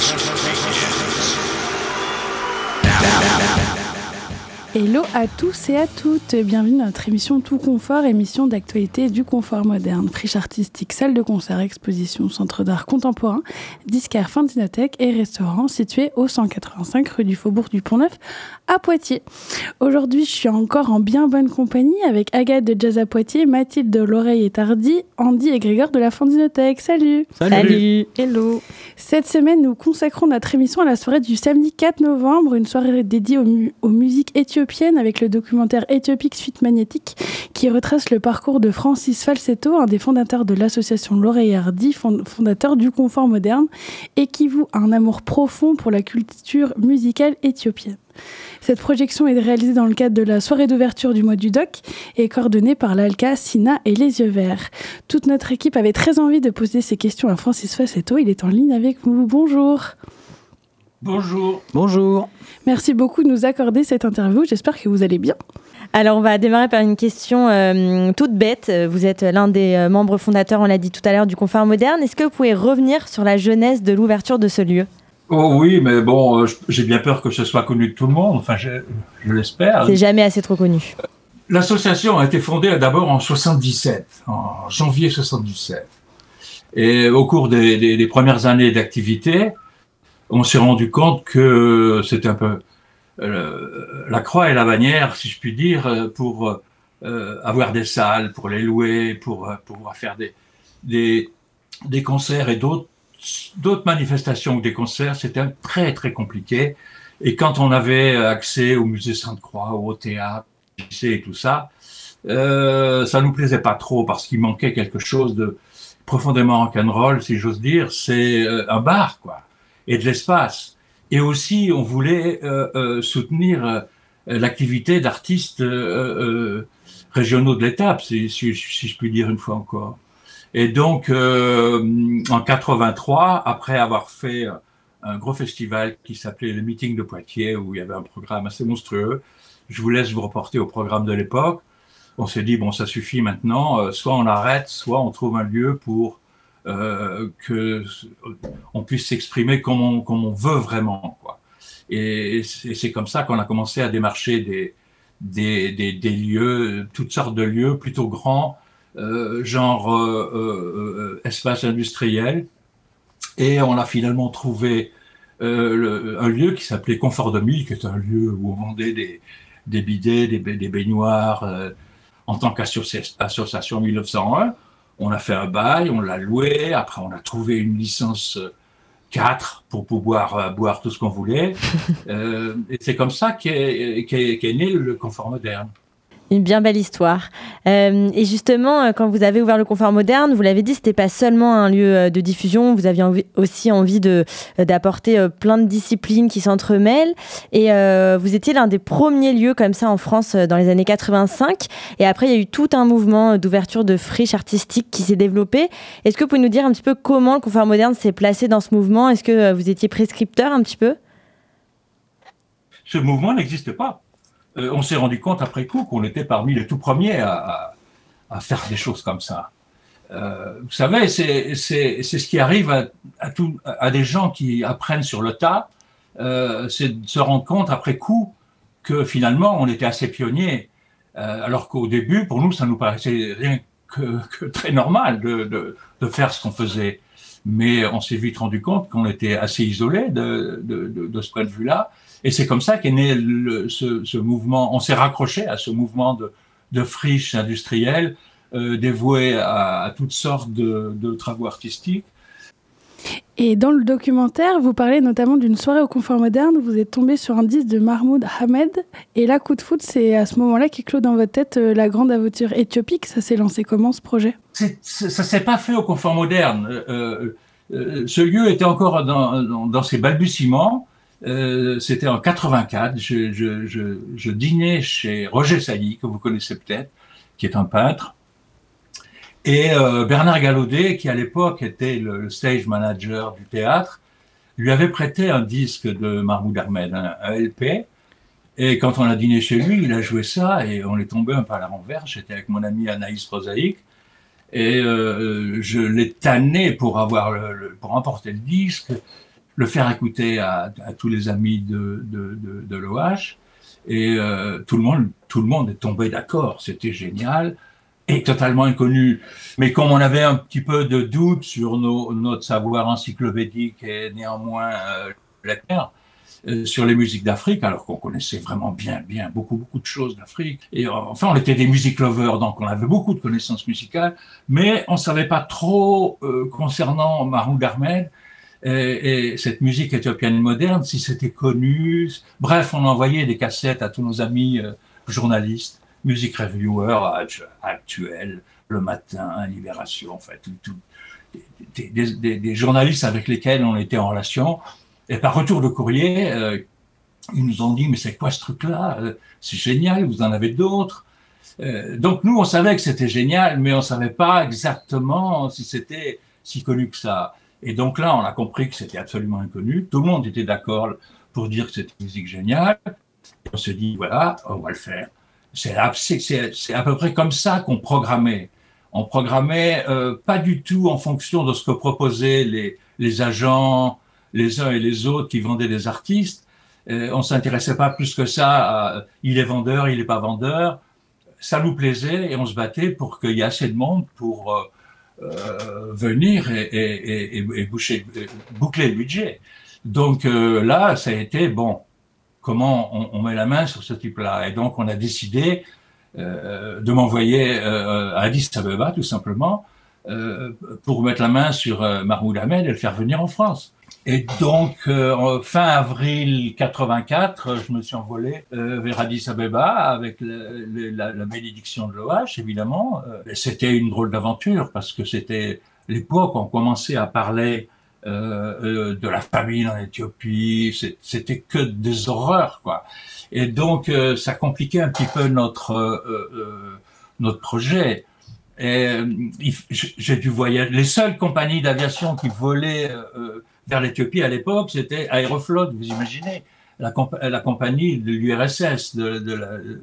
just begins. Now, now, now. Hello à tous et à toutes, bienvenue dans notre émission Tout Confort, émission d'actualité du confort moderne, friche artistique, salle de concert, exposition, centre d'art contemporain, disquaire, dinothèque et restaurant situé au 185 rue du Faubourg du Pont-Neuf à Poitiers. Aujourd'hui, je suis encore en bien bonne compagnie avec Agathe de Jazz à Poitiers, Mathilde de l'Oreille et Tardy, Andy et Grégor de la Dinothèque. Salut. Salut. Hello. Cette semaine, nous consacrons notre émission à la soirée du samedi 4 novembre, une soirée dédiée aux, aux musiques éthiopien avec le documentaire Éthiopique Suite Magnétique qui retrace le parcours de Francis Falsetto, un des fondateurs de l'association L'Oreille Hardy, fondateur du confort moderne, et qui voue un amour profond pour la culture musicale éthiopienne. Cette projection est réalisée dans le cadre de la soirée d'ouverture du mois du doc et coordonnée par l'ALCA, Sina et Les Yeux Verts. Toute notre équipe avait très envie de poser ces questions à Francis Falsetto. Il est en ligne avec vous. Bonjour. Bonjour. Bonjour. Merci beaucoup de nous accorder cette interview. J'espère que vous allez bien. Alors, on va démarrer par une question euh, toute bête. Vous êtes l'un des euh, membres fondateurs, on l'a dit tout à l'heure, du Confort Moderne. Est-ce que vous pouvez revenir sur la jeunesse de l'ouverture de ce lieu? Oh oui, mais bon, euh, j'ai bien peur que ce soit connu de tout le monde. Enfin, je, l'espère. C'est jamais assez trop connu. L'association a été fondée d'abord en 77, en janvier 77. Et au cours des premières années d'activité, on s'est rendu compte que c'était un peu euh, la croix et la bannière, si je puis dire, pour euh, avoir des salles, pour les louer, pour euh, pouvoir faire des, des, concerts et d'autres d'autres manifestations que des concerts, c'était très très compliqué. Et quand on avait accès au musée Sainte-Croix, au théâtre, et tout ça, euh, ça nous plaisait pas trop parce qu'il manquait quelque chose de profondément rock'n'roll, si j'ose dire. C'est un bar, quoi et de l'espace. Et aussi, on voulait euh, euh, soutenir euh, l'activité d'artistes régionaux de l'étape, si, si, je puis dire une fois encore. Et donc, en 83, après avoir fait un gros festival qui s'appelait le Meeting de Poitiers, où il y avait un programme assez monstrueux, je vous laisse vous reporter au programme de l'époque. On s'est dit, bon, ça suffit maintenant, soit on arrête, soit on trouve un lieu pour euh, que on puisse s'exprimer comme on, comme on veut vraiment. Quoi. Et, c'est comme ça qu'on a commencé à démarcher des, des, des, des, lieux, toutes sortes de lieux plutôt grands, euh, genre euh, euh, espace industriel. Et on a finalement trouvé le, un lieu qui s'appelait Confort 2000, qui est un lieu où on vendait des, des bidets, des, des baignoires en tant qu'association 1901 on a fait un bail, on l'a loué, après on a trouvé une licence 4 euh, pour pouvoir euh, boire tout ce qu'on voulait. Euh, et c'est comme ça qu'est né le confort moderne. Une bien belle histoire. Euh, et justement, euh, quand vous avez ouvert le confort moderne, vous l'avez dit, c'était pas seulement un lieu euh, de diffusion. Vous aviez aussi envie de d'apporter plein de disciplines qui s'entremêlent. Et vous étiez l'un des premiers lieux comme ça en France dans les années 85. Et après, il y a eu tout un mouvement d'ouverture de friches artistiques qui s'est développé. Est-ce que vous pouvez nous dire un petit peu comment le confort moderne s'est placé dans ce mouvement? Est-ce que vous étiez prescripteur un petit peu? Ce mouvement n'existe pas. Euh, on s'est rendu compte après coup qu'on était parmi les tout premiers à, faire des choses comme ça. Euh, vous savez, c'est ce qui arrive à, à, des gens qui apprennent sur le tas, euh, c'est de se rendre compte après coup que finalement on était assez pionniers, alors qu'au début, pour nous, ça nous paraissait rien que, très normal de, faire ce qu'on faisait. Mais on s'est vite rendu compte qu'on était assez isolés de, de ce point de vue-là et c'est comme ça qu'est né ce, mouvement. On s'est raccroché à ce mouvement de, de friches industrielles euh, dévouées à, toutes sortes de, travaux artistiques. Et dans le documentaire, vous parlez notamment d'une soirée au confort moderne. Vous êtes tombé sur un disque de Mahmoud Ahmed. Et là, coup de foot, c'est à ce moment-là qu'éclot dans votre tête euh, la grande aventure éthiopique. Ça s'est lancé comment ce projet? Ça ne s'est pas fait au confort moderne. Euh, ce lieu était encore dans, ses balbutiements. Euh, c'était en 84. Je, dînais chez Roger Sally, que vous connaissez peut-être, qui est un peintre, et euh, Bernard Galaudet, qui à l'époque était le, stage manager du théâtre, lui avait prêté un disque de Mahmoud Ahmed, un, LP. Et quand on a dîné chez lui, il a joué ça et on est tombé un peu à la renverse. J'étais avec mon ami Anaïs Prosaïque et euh, je l'ai tanné pour avoir le, pour emporter le disque le faire écouter à, tous les amis de, de l'OH. Et euh, tout, le monde, tout le monde est tombé d'accord, c'était génial et totalement inconnu. Mais comme on avait un petit peu de doute sur nos, notre savoir encyclopédique et néanmoins euh, euh, sur les musiques d'Afrique, alors qu'on connaissait vraiment bien, bien beaucoup, beaucoup de choses d'Afrique. Et euh, enfin, on était des music lovers, donc on avait beaucoup de connaissances musicales, mais on savait pas trop euh, concernant Mahmoud Ahmed et, et, cette musique éthiopienne moderne, si c'était connu. Bref, on envoyait des cassettes à tous nos amis euh, journalistes, music reviewers actuels, le matin, Libération, en fait, tout, des, journalistes avec lesquels on était en relation et par retour de courrier, euh, ils nous ont dit, mais c'est quoi ce truc-là? Euh, C'est génial, vous en avez d'autres. Euh, donc nous, on savait que c'était génial, mais on savait pas exactement si c'était si connu que ça. Et donc là, on a compris que c'était absolument inconnu. Tout le monde était d'accord pour dire que c'était une musique géniale. Et on s'est dit, voilà, on va le faire. C'est à peu près comme ça qu'on programmait. On programmait euh, pas du tout en fonction de ce que proposaient les, les agents, les uns et les autres qui vendaient des artistes. Euh, on s'intéressait pas plus que ça à il est vendeur, il est pas vendeur. Ça nous plaisait et on se battait pour qu'il y ait assez de monde pour euh, euh venir et, et, et, et boucher, boucler le budget. Donc euh, là, ça a été bon. Comment on, on, met la main sur ce type-là Et donc on a décidé euh, de m'envoyer à Addis Abeba tout simplement pour mettre la main sur Mahmoud Ahmed et le faire venir en France. Et donc, euh, fin avril 84, je me suis envolé euh, vers Addis Abeba avec la, la, bénédiction de l'OH, évidemment. Euh, c'était une drôle d'aventure parce que c'était l'époque où on commençait à parler euh, de la famine en Éthiopie. C'était que des horreurs, quoi. Et donc, ça compliquait un petit peu notre notre projet. Et j'ai dû voyager. Les seules compagnies d'aviation qui volaient vers l'Éthiopie à l'époque, c'était Aeroflot, vous imaginez, la, compagnie de l'URSS. De, de.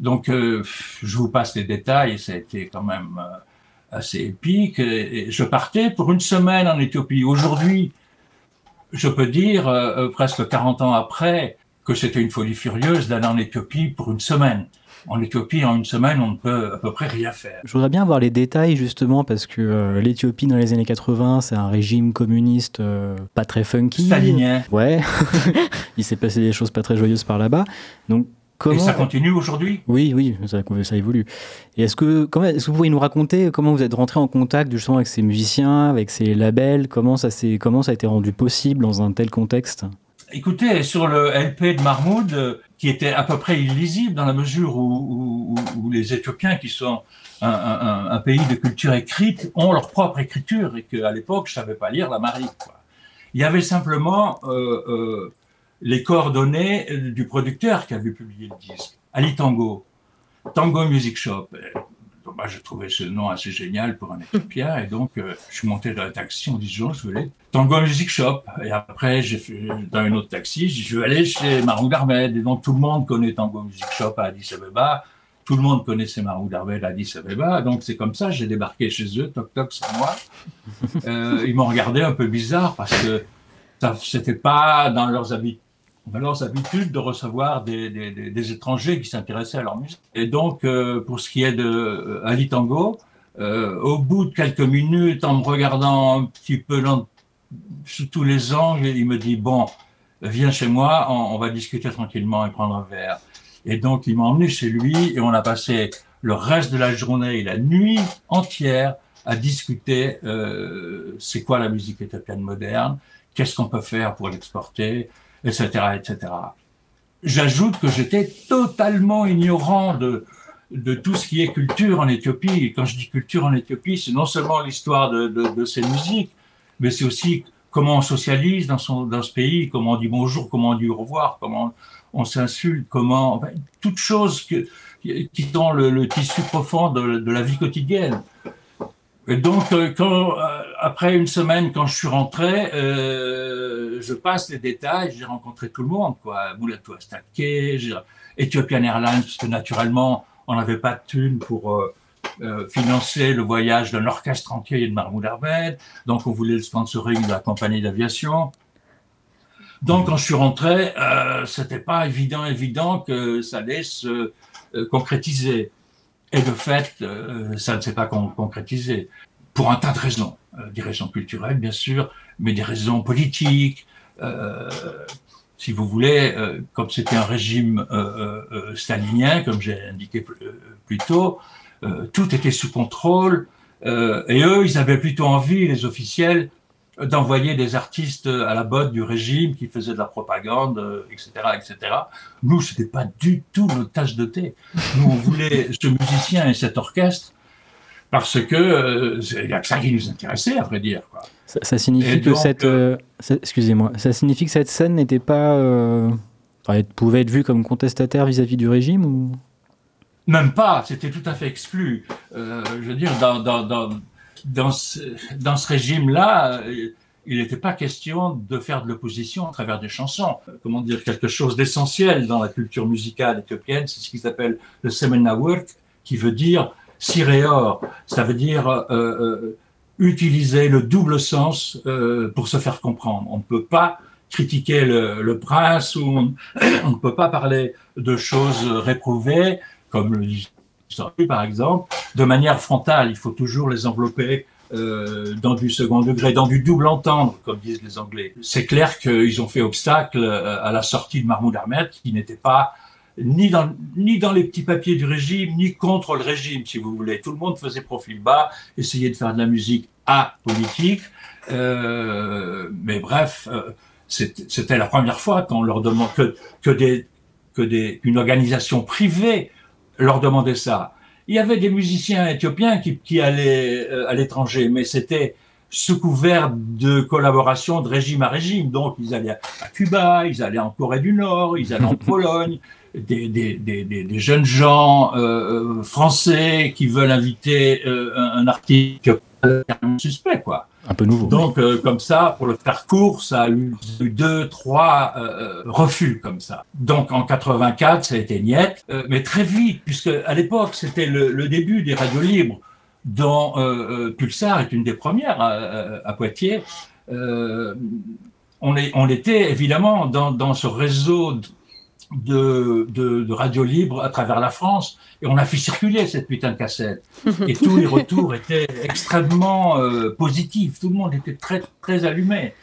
Donc, euh, je vous passe les détails, ça a été quand même euh, assez épique. Et je partais pour une semaine en Éthiopie. Aujourd'hui, je peux dire, euh, presque 40 ans après, que c'était une folie furieuse d'aller en Éthiopie pour une semaine en Éthiopie, en une semaine, on ne peut à peu près rien faire. Je voudrais bien avoir les détails justement parce que euh, l'Éthiopie dans les années 80, c'est un régime communiste euh, pas très funky. Stalinien. Ouais. Il s'est passé des choses pas très joyeuses par là-bas. Donc Comment... Et ça continue aujourd'hui? Oui, oui, ça, ça, évolue. Et est-ce que, comment, est-ce que vous pourriez nous raconter comment vous êtes rentré en contact justement avec ces musiciens, avec ces labels? Comment ça, s'est, comment ça a été rendu possible dans un tel contexte? Écoutez, sur le LP de Mahmoud, euh, qui était à peu près illisible dans la mesure où, où, où les Éthiopiens, qui sont un, un, un, pays de culture écrite, ont leur propre écriture et qu'à l'époque, je savais pas lire la Marie. Quoi. Il y avait simplement euh, euh, les coordonnées du producteur qui avait publié le disque, Ali Tango, Tango Music Shop moi, je trouvais ce nom assez génial pour un Éthiopien. Et donc, euh, je suis monté dans le taxi en disant, je voulais Tango Music Shop. Et après, j'ai fait dans un autre taxi, je vais aller chez Marou Ahmed. Et donc, tout le monde connaît Tango Music Shop à Addis Abeba. Tout le monde connaissait Marou Ahmed à Addis Abeba. Donc, c'est comme ça, j'ai débarqué chez eux, toc toc, c'est moi. Euh, ils m'ont regardé un peu bizarre parce que ça, c'était pas dans leurs habitudes leurs habitudes de recevoir des, des, des étrangers qui s'intéressaient à leur musique. Et donc, euh, pour ce qui est de euh, Ali Tango, euh, au bout de quelques minutes, en me regardant un petit peu sous tous les angles, il me dit bon, viens chez moi, on, on, va discuter tranquillement et prendre un verre. Et donc, il m'a emmené chez lui et on a passé le reste de la journée et la nuit entière à discuter euh, c'est quoi la musique éthiopienne moderne, qu'est-ce qu'on peut faire pour l'exporter, etc., etc. J'ajoute que j'étais totalement ignorant de, de tout ce qui est culture en Éthiopie. Et quand je dis culture en Éthiopie, c'est non seulement l'histoire de, de, ces musiques, mais c'est aussi comment on socialise dans, son, dans ce pays, comment on dit bonjour, comment on dit au revoir, comment on s'insulte, comment... Toutes choses qui sont le, le tissu profond de, de, la vie quotidienne. Et donc, euh, quand, euh, après une semaine, quand je suis rentré, euh, je passe les détails, j'ai rencontré tout le monde, quoi. Moulatou Astake, Ethiopian Airlines, parce que naturellement, on n'avait pas de thunes pour euh, euh, financer le voyage d'un orchestre entier de Mahmoud Ahmed, donc on voulait le sponsoring de la compagnie d'aviation. Donc, quand je suis rentré, c'était pas évident, évident que ça allait se concrétiser. Et de fait, ça ne s'est pas concrétisé pour un tas de raisons, des raisons culturelles bien sûr, mais des raisons politiques. si vous voulez, comme c'était un régime stalinien, comme j'ai indiqué plus tôt, tout était sous contrôle. et eux, ils avaient plutôt envie, les officiels, d'envoyer des artistes à la botte du régime qui faisaient de la propagande, etc., etc. Nous, c'était pas du tout notre tâche de thé. Nous, on voulait ce musicien et cet orchestre parce que euh, que ça qui nous intéressait, à vrai dire. Quoi. Ça, signifie que cette, euh, euh, excusez-moi, ça signifie que cette scène n'était pas, pouvait être vue comme contestataire vis-à-vis du régime ou? Même pas. C'était tout à fait exclu. je veux dire, dans, dans, dans dans ce, dans ce régime-là, euh, il n'était pas question de faire de l'opposition à travers des chansons. Comment dire, quelque chose d'essentiel dans la culture musicale éthiopienne, c'est ce qu'ils appellent le semena work, qui veut dire siréor. Ça veut dire euh, euh, utiliser le double sens euh, pour se faire comprendre. On ne peut pas critiquer le, le prince ou on, ne peut pas parler de choses réprouvées, comme le par exemple, de manière frontale. Il faut toujours les envelopper euh, dans du second degré, dans du double entendre, comme disent les Anglais. C'est clair qu'ils ont fait obstacle euh, à la sortie de Mahmoud Ahmed, qui n'était pas ni dans, ni dans les petits papiers du régime, ni contre le régime, si vous voulez. Tout le monde faisait profil bas, essayait de faire de la musique apolitique. Euh, mais bref, euh, c'était la première fois qu'on leur demande que, que des que des, une organisation privée leur demander ça. Il y avait des musiciens éthiopiens qui, qui allaient euh, à l'étranger, mais c'était sous couvert de collaboration de régime à régime. Donc, ils allaient à Cuba, ils allaient en Corée du Nord, ils allaient en Pologne, des, des, des, des, jeunes gens euh, euh, français qui veulent inviter euh, un, artiste suspect, quoi. Un peu nouveau. Donc, euh, comme ça, pour le faire court, ça a eu deux, trois refus comme ça. Donc, en 84, ça a été niette, mais très vite, puisque à l'époque, c'était le, le, début des radios libres, dont Pulsar est une des premières à, à Poitiers. on, est, on était évidemment dans, dans ce réseau de, de, de, radio libre à travers la France et on a fait circuler cette putain de cassette. Et tous les retours étaient extrêmement euh, positifs. Tout le monde était très, très allumé.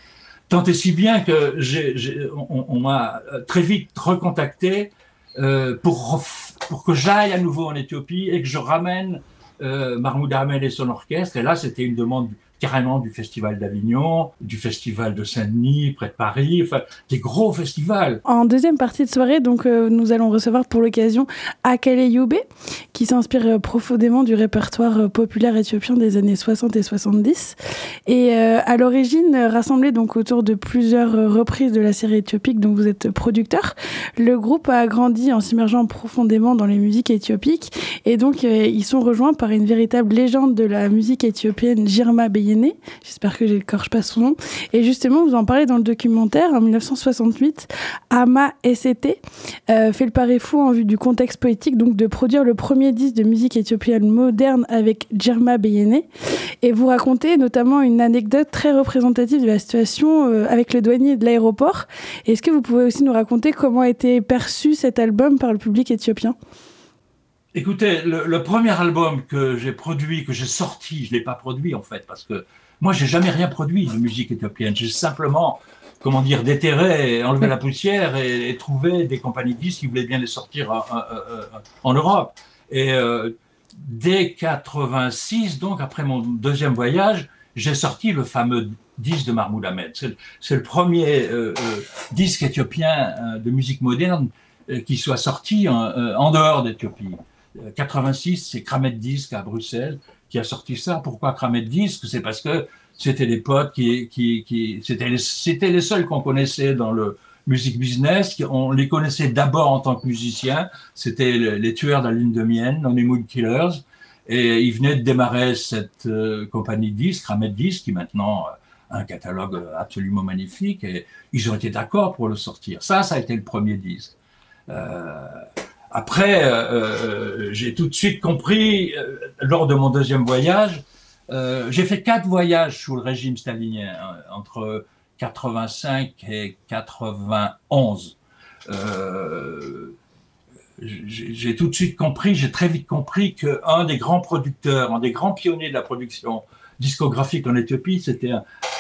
Tant et si bien que j'ai, on, on m'a très vite recontacté euh, pour, pour que j'aille à nouveau en Éthiopie et que je ramène euh, Mahmoud Ahmed et son orchestre. Et là, c'était une demande carrément du Festival d'Avignon, du Festival de Saint-Denis, près de Paris, enfin, des gros festivals. En deuxième partie de soirée, donc, euh, nous allons recevoir pour l'occasion Akele Yoube, qui s'inspire euh, profondément du répertoire euh, populaire éthiopien des années 60 et 70. Et à l'origine, rassemblé donc autour de plusieurs reprises de la série éthiopique dont vous êtes producteur, le groupe a grandi en s'immergeant profondément dans les musiques éthiopiques. Et donc, ils sont rejoints par une véritable légende de la musique éthiopienne, Jirma Beye J'espère que j'écorche pas son nom. Et justement, vous en parlez dans le documentaire. En 1968, Ama ST euh, fait le pari fou en vue du contexte poétique, donc de produire le premier disque de musique éthiopienne moderne avec Djerma Beyene. Et vous racontez notamment une anecdote très représentative de la situation euh, avec le douanier de l'aéroport. Est-ce que vous pouvez aussi nous raconter comment a été perçu cet album par le public éthiopien? Écoutez, le, premier album que j'ai produit, que j'ai sorti, je l'ai pas produit en fait, parce que moi j'ai jamais rien produit de musique éthiopienne. J'ai simplement, comment dire, déterré, enlevé la poussière et, trouvé des compagnies disques qui voulaient bien les sortir en, en, en Europe. Et euh, dès 86, donc après mon deuxième voyage, j'ai sorti le fameux disque de Mahmoud Ahmed. C'est le premier euh, euh, disque éthiopien euh, de musique moderne euh, qui soit sorti euh, en dehors d'Éthiopie. 86, c'est Kramet Disc à Bruxelles qui a sorti ça. Pourquoi Kramet Disc? C'est parce que c'était des potes qui, qui, qui c'était les, c'était les seuls qu'on connaissait dans le music business. On les connaissait d'abord en tant que musiciens. C'était les, tueurs de la lune de mienne, les Mood Killers. Et ils venaient de démarrer cette euh, compagnie de disques, Kramet Disc, qui maintenant a un catalogue absolument magnifique. Et ils ont été d'accord pour le sortir. Ça, ça a été le premier disque. Euh, après, euh, j'ai tout de suite compris, euh, lors de mon deuxième voyage, j'ai fait quatre voyages sous le régime stalinien, hein, entre 85 et 91. Euh, j'ai tout de suite compris, j'ai très vite compris qu'un des grands producteurs, un des grands pionniers de la production discographique en Éthiopie, c'était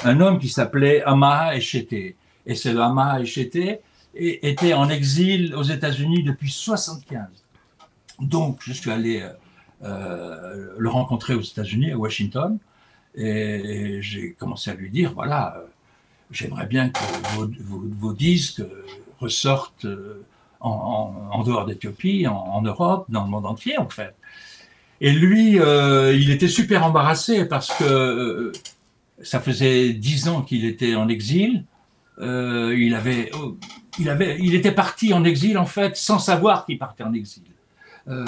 un, homme qui s'appelait Amaha Echete. Et c'est Amaha Echete était en exil aux États-Unis depuis 75. Donc, je suis allé euh, le rencontrer aux États-Unis, à Washington, et, j'ai commencé à lui dire voilà, euh, j'aimerais bien que vos, disques ressortent euh, en, dehors d'Éthiopie, en, Europe, dans le monde entier, en fait. Et lui, il était super embarrassé parce que ça faisait dix ans qu'il était en exil. Il avait, oh, il avait, il était parti en exil en fait sans savoir qu'il partait en exil. Euh,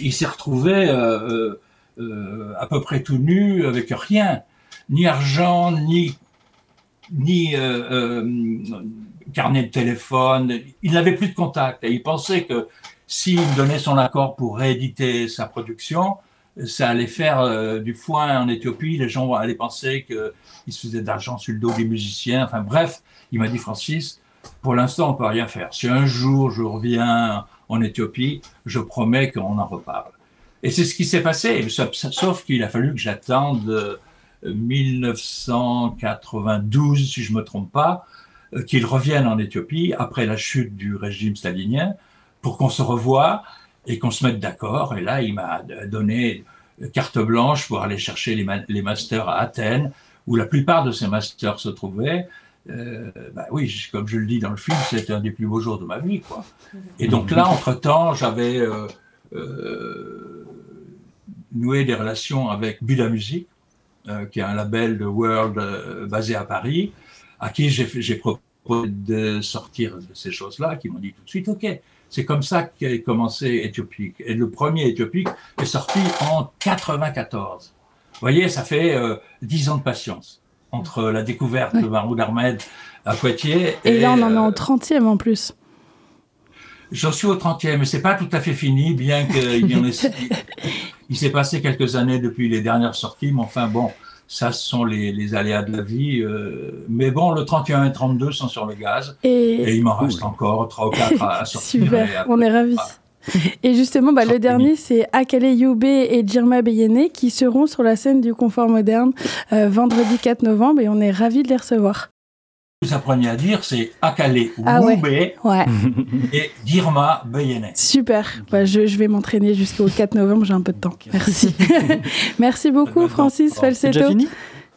il s'est retrouvé euh, euh, à peu près tout nu, avec rien, ni argent, ni ni carnet de téléphone. Il n'avait plus de contact et il pensait que s'il donnait son accord pour rééditer sa production, ça allait faire du foin en Éthiopie. Les gens allaient penser qu'il se faisait d'argent sur le dos des musiciens. Enfin bref, il m'a dit Francis, pour l'instant, on peut rien faire. Si un jour je reviens en Éthiopie, je promets qu'on en reparle. Et c'est ce qui s'est passé, sauf qu'il a fallu que j'attende 1992, euh, si je me trompe pas, euh, qu'il revienne en Éthiopie après la chute du régime stalinien pour qu'on se revoie et qu'on se mette d'accord. Et là, il m'a donné carte blanche pour aller chercher les, masters à Athènes, où la plupart de ces masters se trouvaient. Euh, bah oui, comme je le dis dans le film, c'était un des plus beaux jours de ma vie, quoi. Et donc là, entre-temps, j'avais euh, euh, noué des relations avec Buda Music, qui est un label de world basé à Paris, à qui j'ai proposé de sortir de ces choses-là, qui m'ont dit tout de suite, OK, c'est comme ça qu'a commencé Éthiopique. Et le premier Éthiopique est sorti en 94. Vous voyez, ça fait dix ans de patience entre la découverte de Mahmoud Ahmed à Poitiers. Et, là, on en est au 30e en plus. J'en suis au 30e, mais c'est pas tout à fait fini, bien qu'il y en ait. il s'est passé quelques années depuis les dernières sorties, mais enfin bon, ça ce sont les, aléas de la vie. Euh, mais bon, le 31 et 32 sont sur le gaz. Et, il m'en reste encore 3 ou 4 à, sortir. Super, on est ravis. Et justement, bah, le dernier, c'est Akale Yoube et Jirma Beyene qui seront sur la scène du confort moderne euh, vendredi 4 novembre et on est ravis de les recevoir. Vous apprenez à dire, c'est Akale ah et Jirma Beyene. Super, bah, je, vais m'entraîner jusqu'au 4 novembre, j'ai un peu de temps. Merci. Merci beaucoup, Francis Falsetto. C'est fini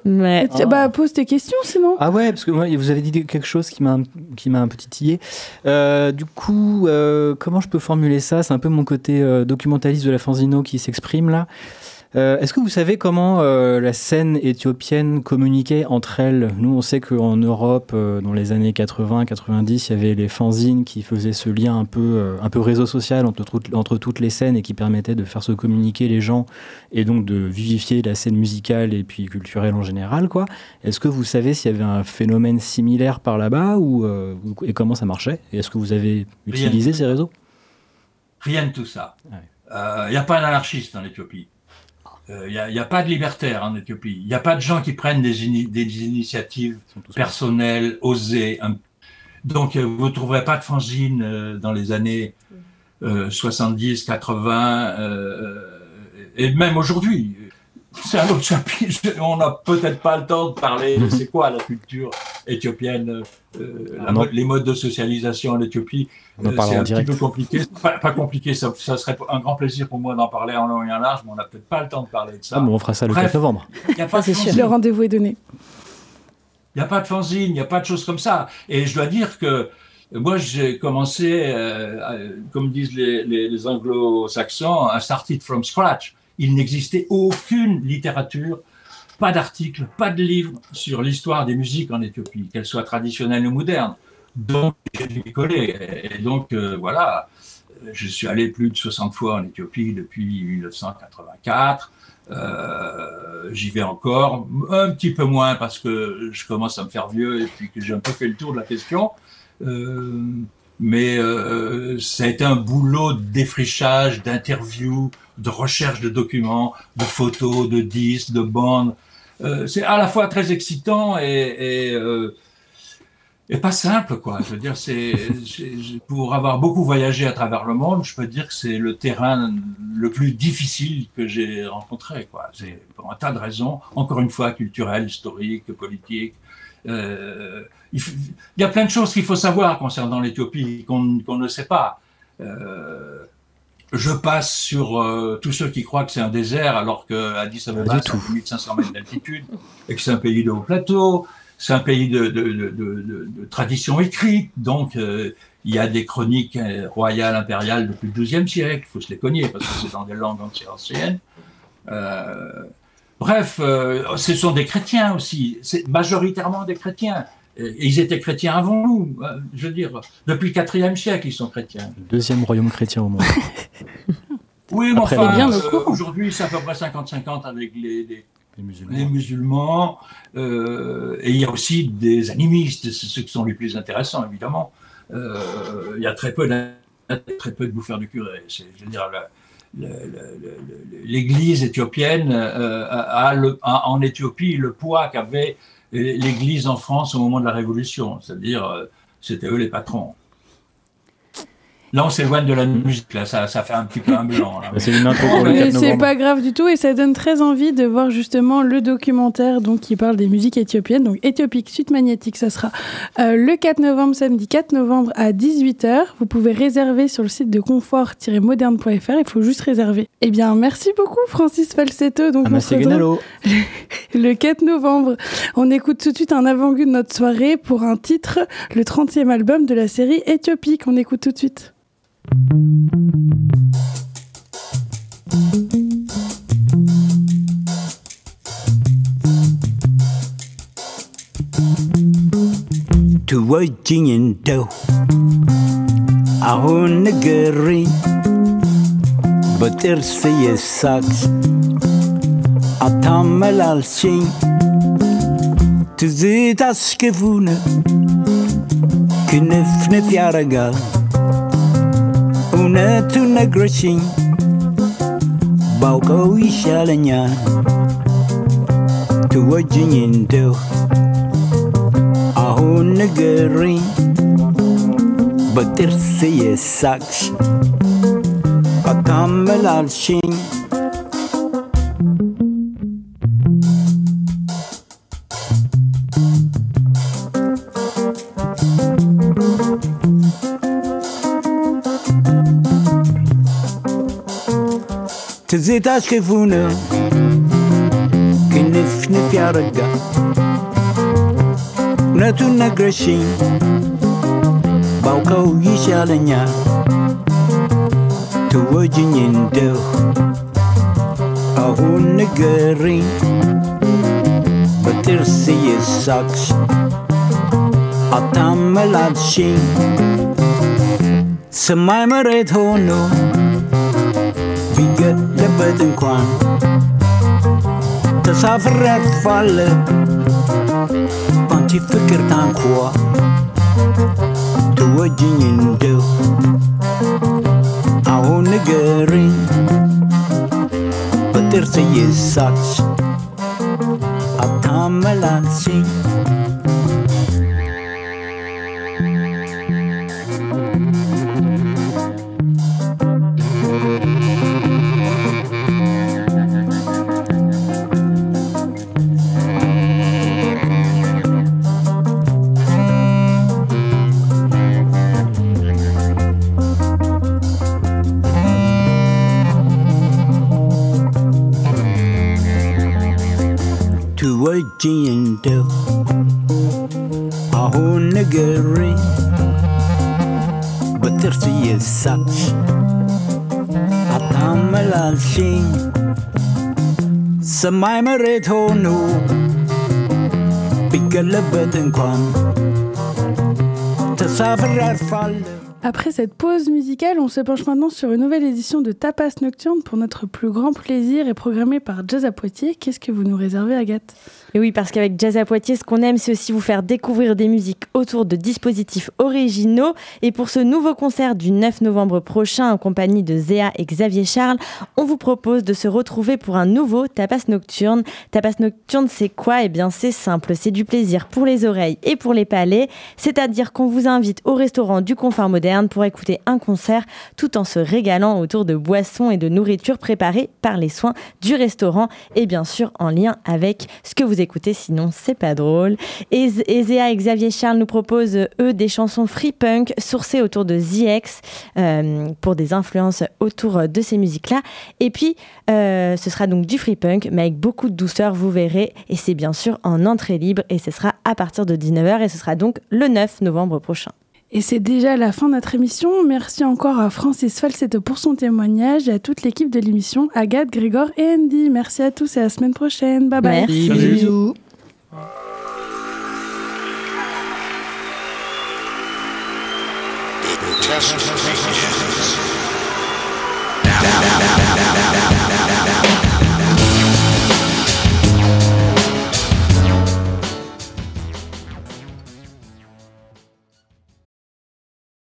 Ouais. Bah, pose tes questions sinon. Ah ouais, parce que moi, vous avez dit quelque chose qui m'a qui m'a un peu titillé. Euh, du coup, euh, comment je peux formuler ça? C'est un peu mon côté euh, documentaliste de la Fanzino qui s'exprime là. Euh, est-ce que vous savez comment euh, la scène éthiopienne communiquait entre elles? Nous, on sait qu'en Europe, euh, dans les années 80-90, il y avait les fanzines qui faisaient ce lien un peu, un peu réseau social entre, entre toutes les scènes et qui permettaient de faire se communiquer les gens et donc de vivifier la scène musicale et puis culturelle en général. quoi. Est-ce que vous savez s'il y avait un phénomène similaire par là-bas ou, et comment ça marchait? Et est-ce que vous avez utilisé ces réseaux? Rien de tout ça. Il n'y a pas d'anarchiste en Éthiopie. Il euh, n'y a, a, pas de libertaires en Éthiopie. Il n'y a pas de gens qui prennent des, des initiatives personnelles, osées. Donc, euh, vous ne trouverez pas de fanzine euh, dans les années 70, 80, et même aujourd'hui c'est un autre chapitre. On n'a peut-être pas le temps de parler de c'est quoi la culture éthiopienne, euh, les modes de socialisation en Éthiopie. Euh, c'est un petit peu compliqué. Pas, pas compliqué, ça, ça, serait un grand plaisir pour moi d'en parler en long et en large, mais on n'a peut-être pas le temps de parler de ça. Ah, on fera ça le 4 novembre. Y a pas Le rendez-vous est donné. Il n'y a pas de fanzine, il n'y a pas de choses comme ça. Et je dois dire que moi, j'ai commencé, euh, comme disent les, les, les anglo-saxons, à started from scratch il n'existait aucune littérature, pas d'article, pas de livre sur l'histoire des musiques en Éthiopie, qu'elles soient traditionnelles ou modernes. Donc, j'ai dû coller. Et donc, euh, voilà, je suis allé plus de 60 fois en Éthiopie depuis 1984. Euh, J'y vais encore, un petit peu moins parce que je commence à me faire vieux et puis que j'ai un peu fait le tour de la question. Euh, mais ça a été un boulot de défrichage, d'interview, de recherche de documents, de photos, de disques, de bandes. c'est à la fois très excitant et, et, pas simple, quoi. Je veux dire, c'est pour avoir beaucoup voyagé à travers le monde, je peux dire que c'est le terrain le plus difficile que j'ai rencontré, quoi. C'est pour un tas de raisons, encore une fois, culturelles, historiques, politiques. Euh, il, y a plein de choses qu'il faut savoir concernant l'Éthiopie qu'on ne sait pas. Euh, je passe sur euh, tous ceux qui croient que c'est un désert alors que Addis Abeba c'est 1500 mètres d'altitude et que c'est un pays de haut plateau, c'est un pays de, de, de, de, tradition écrite, donc il y a des chroniques royales, impériales depuis le XIIe siècle, il faut se les cogner parce que c'est dans des langues anciennes. bref, ce sont des chrétiens aussi, c'est majoritairement des chrétiens. Et ils étaient chrétiens avant nous. Euh, je veux dire, depuis le IVe siècle, ils sont chrétiens. Le deuxième royaume chrétien au monde. oui, mais enfin, euh, aujourd'hui, c'est à peu près 50-50 avec les, musulmans. Euh, et il y a aussi des animistes, c'est ceux qui sont les plus intéressants, évidemment. il y a très peu de, très peu de bouffeurs du curé. Je veux dire, l'Église éthiopienne a, a, en Éthiopie le poids qu'avait l'Église en France au moment de la Révolution, c'est-à-dire euh, c'était eux les patrons. Là, on s'éloigne de la musique, là, ça, ça fait un petit peu un blanc. C'est une intro pour le C'est pas grave du tout et ça donne très envie de voir justement le documentaire donc, qui parle des musiques éthiopiennes. Donc, Éthiopique Suite Magnétique, ça sera euh, le 4 novembre, samedi 4 novembre à 18h. Vous pouvez réserver sur le site de confort-moderne.fr. Il faut juste réserver. Eh bien, merci beaucoup, Francis Falsetto. Donc, ah, on le 4 novembre. On écoute tout de suite un avant-goût de notre soirée pour un titre, le 30e album de la série Éthiopique. On écoute tout de suite. ትወጅኝ እንደው አሁን ንገሪኝ በጥርስ የሳቅሽ አታመላልሽኝ ትዝታሽ ክፉ ነው ክንፍንፍ ያረጋል እውነቱን ነግረሽኝ ባውቀው ይሻለኛል። ትወጅኝ እንደው አሁን ንገሪኝ በጥርስ የሳቅሽ አታመላልሽኝ ትዝታሽ ክፉ ነው ክንፍንፍ ያረጋል እውነቱን ነግረሽኝ ባውቀው ይሻለኛል ትወጅኝ እንደው አሁን ንገሪኝ በጥርስ የሳቅሽ አታመላልሽኝ ሰማይ መሬት ሆኖ ቢገለበጥ እንኳን ተሳፍሬ አልፋለሁ ባንቺ ፍቅር ታንኳ ትወጅኝ እንደው አሁን ንገሪኝ በጥርስ እየሳቅሽ ከመሬት ሆኑ ቢገለበት እንኳን ተሳፍር ያርፋል። Après cette pause musicale, on se penche maintenant sur une nouvelle édition de Tapas Nocturne pour notre plus grand plaisir et programmée par Jazz à Poitiers. Qu'est-ce que vous nous réservez, Agathe? Et oui, parce qu'avec Jazz à Poitiers, ce qu'on aime, c'est aussi vous faire découvrir des musiques autour de dispositifs originaux. Et pour ce nouveau concert du 9 novembre prochain, en compagnie de Zéa et Xavier Charles, on vous propose de se retrouver pour un nouveau Tapas Nocturne. Tapas Nocturne, c'est quoi? Eh bien, c'est simple, c'est du plaisir pour les oreilles et pour les palais. C'est-à-dire qu'on vous invite au restaurant du Confort Moderne pour écouter un concert tout en se régalant autour de boissons et de nourriture préparées par les soins du restaurant et bien sûr en lien avec ce que vous écoutez, sinon c'est pas drôle. Et Zéa et Xavier Charles nous proposent eux des chansons free punk sourcées autour de ZX euh, pour des influences autour de ces musiques-là. Et puis euh, ce sera donc du free punk mais avec beaucoup de douceur, vous verrez. Et c'est bien sûr en entrée libre et ce sera à partir de 19h et ce sera donc le 9 novembre prochain. Et c'est déjà la fin de notre émission. Merci encore à Francis Falsetto pour son témoignage et à toute l'équipe de l'émission, Agathe, Grégor et Andy. Merci à tous et à la semaine prochaine. Bye bye. Merci. Salut. Bisous.